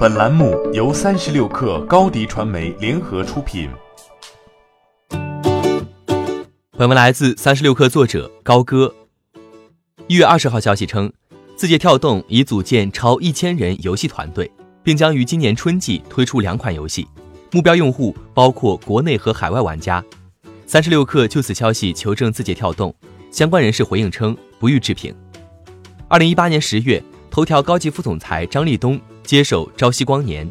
本栏目由三十六氪高低传媒联合出品。本文来自三十六氪作者高歌。一月二十号消息称，字节跳动已组建超一千人游戏团队，并将于今年春季推出两款游戏，目标用户包括国内和海外玩家。三十六氪就此消息求证字节跳动，相关人士回应称不予置评。二零一八年十月。头条高级副总裁张立东接手朝夕光年，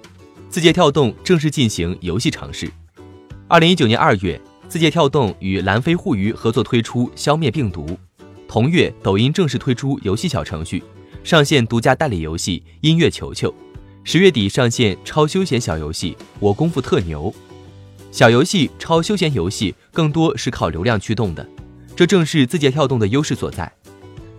字节跳动正式进行游戏尝试。二零一九年二月，字节跳动与蓝飞互娱合作推出《消灭病毒》。同月，抖音正式推出游戏小程序，上线独家代理游戏《音乐球球》。十月底上线超休闲小游戏《我功夫特牛》。小游戏、超休闲游戏更多是靠流量驱动的，这正是字节跳动的优势所在。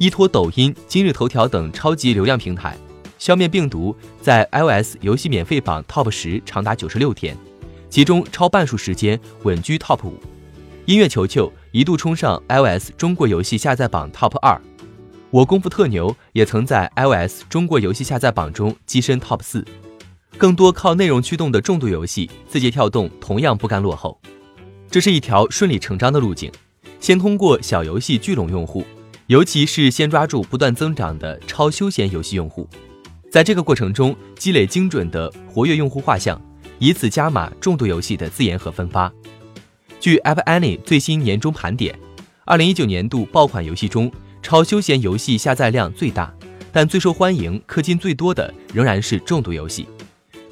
依托抖音、今日头条等超级流量平台，消灭病毒在 iOS 游戏免费榜 Top 十长达九十六天，其中超半数时间稳居 Top 五。音乐球球一度冲上 iOS 中国游戏下载榜 Top 二，我功夫特牛也曾在 iOS 中国游戏下载榜中跻身 Top 四。更多靠内容驱动的重度游戏，字节跳动同样不甘落后。这是一条顺理成章的路径，先通过小游戏聚拢用户。尤其是先抓住不断增长的超休闲游戏用户，在这个过程中积累精准的活跃用户画像，以此加码重度游戏的自研和分发。据 App Annie 最新年终盘点，二零一九年度爆款游戏中，超休闲游戏下载量最大，但最受欢迎、氪金最多的仍然是重度游戏。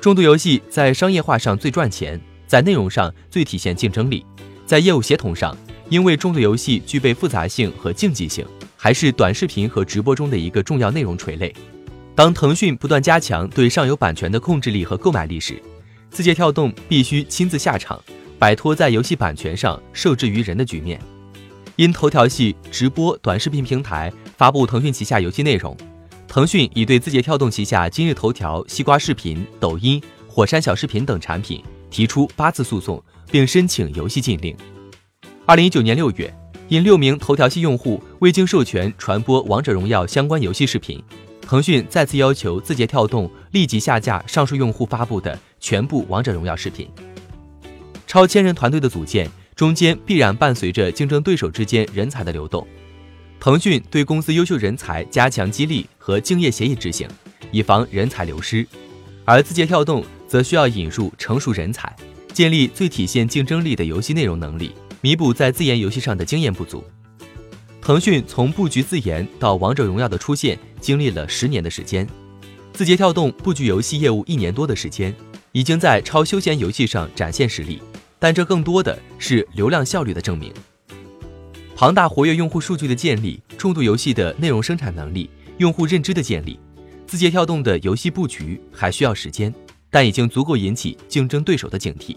重度游戏在商业化上最赚钱，在内容上最体现竞争力，在业务协同上，因为重度游戏具备复杂性和竞技性。还是短视频和直播中的一个重要内容垂类。当腾讯不断加强对上游版权的控制力和购买力时，字节跳动必须亲自下场，摆脱在游戏版权上受制于人的局面。因头条系直播短视频平台发布腾讯旗下游戏内容，腾讯已对字节跳动旗下今日头条、西瓜视频、抖音、火山小视频等产品提出八次诉讼，并申请游戏禁令。二零一九年六月。因六名头条系用户未经授权传播王者荣耀相关游戏视频，腾讯再次要求字节跳动立即下架上述用户发布的全部王者荣耀视频。超千人团队的组建中间必然伴随着竞争对手之间人才的流动，腾讯对公司优秀人才加强激励和竞业协议执行，以防人才流失；而字节跳动则需要引入成熟人才，建立最体现竞争力的游戏内容能力。弥补在自研游戏上的经验不足。腾讯从布局自研到王者荣耀的出现，经历了十年的时间；字节跳动布局游戏业务一年多的时间，已经在超休闲游戏上展现实力，但这更多的是流量效率的证明。庞大活跃用户数据的建立，重度游戏的内容生产能力，用户认知的建立，字节跳动的游戏布局还需要时间，但已经足够引起竞争对手的警惕。